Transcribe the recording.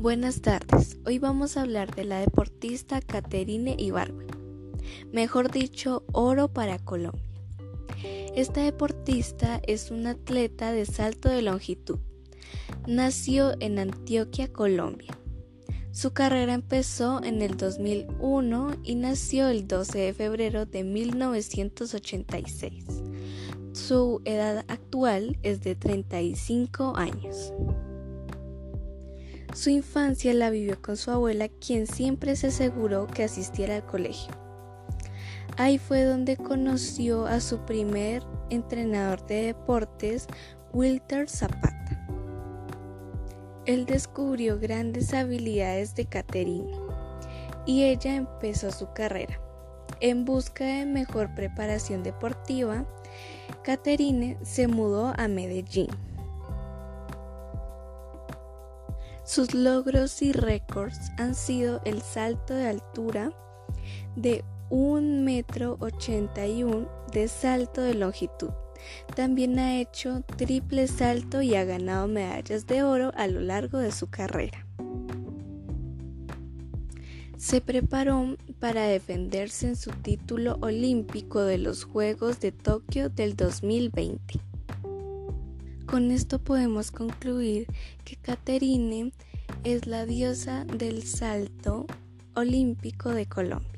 Buenas tardes, hoy vamos a hablar de la deportista Caterine Ibargüen, mejor dicho, oro para Colombia. Esta deportista es una atleta de salto de longitud. Nació en Antioquia, Colombia. Su carrera empezó en el 2001 y nació el 12 de febrero de 1986. Su edad actual es de 35 años. Su infancia la vivió con su abuela, quien siempre se aseguró que asistiera al colegio. Ahí fue donde conoció a su primer entrenador de deportes, Wilter Zapata. Él descubrió grandes habilidades de Caterina y ella empezó su carrera. En busca de mejor preparación deportiva, Caterine se mudó a Medellín. Sus logros y récords han sido el salto de altura de 1,81 metro de salto de longitud. También ha hecho triple salto y ha ganado medallas de oro a lo largo de su carrera. Se preparó para defenderse en su título olímpico de los Juegos de Tokio del 2020. Con esto podemos concluir que Caterine es la diosa del salto olímpico de Colombia.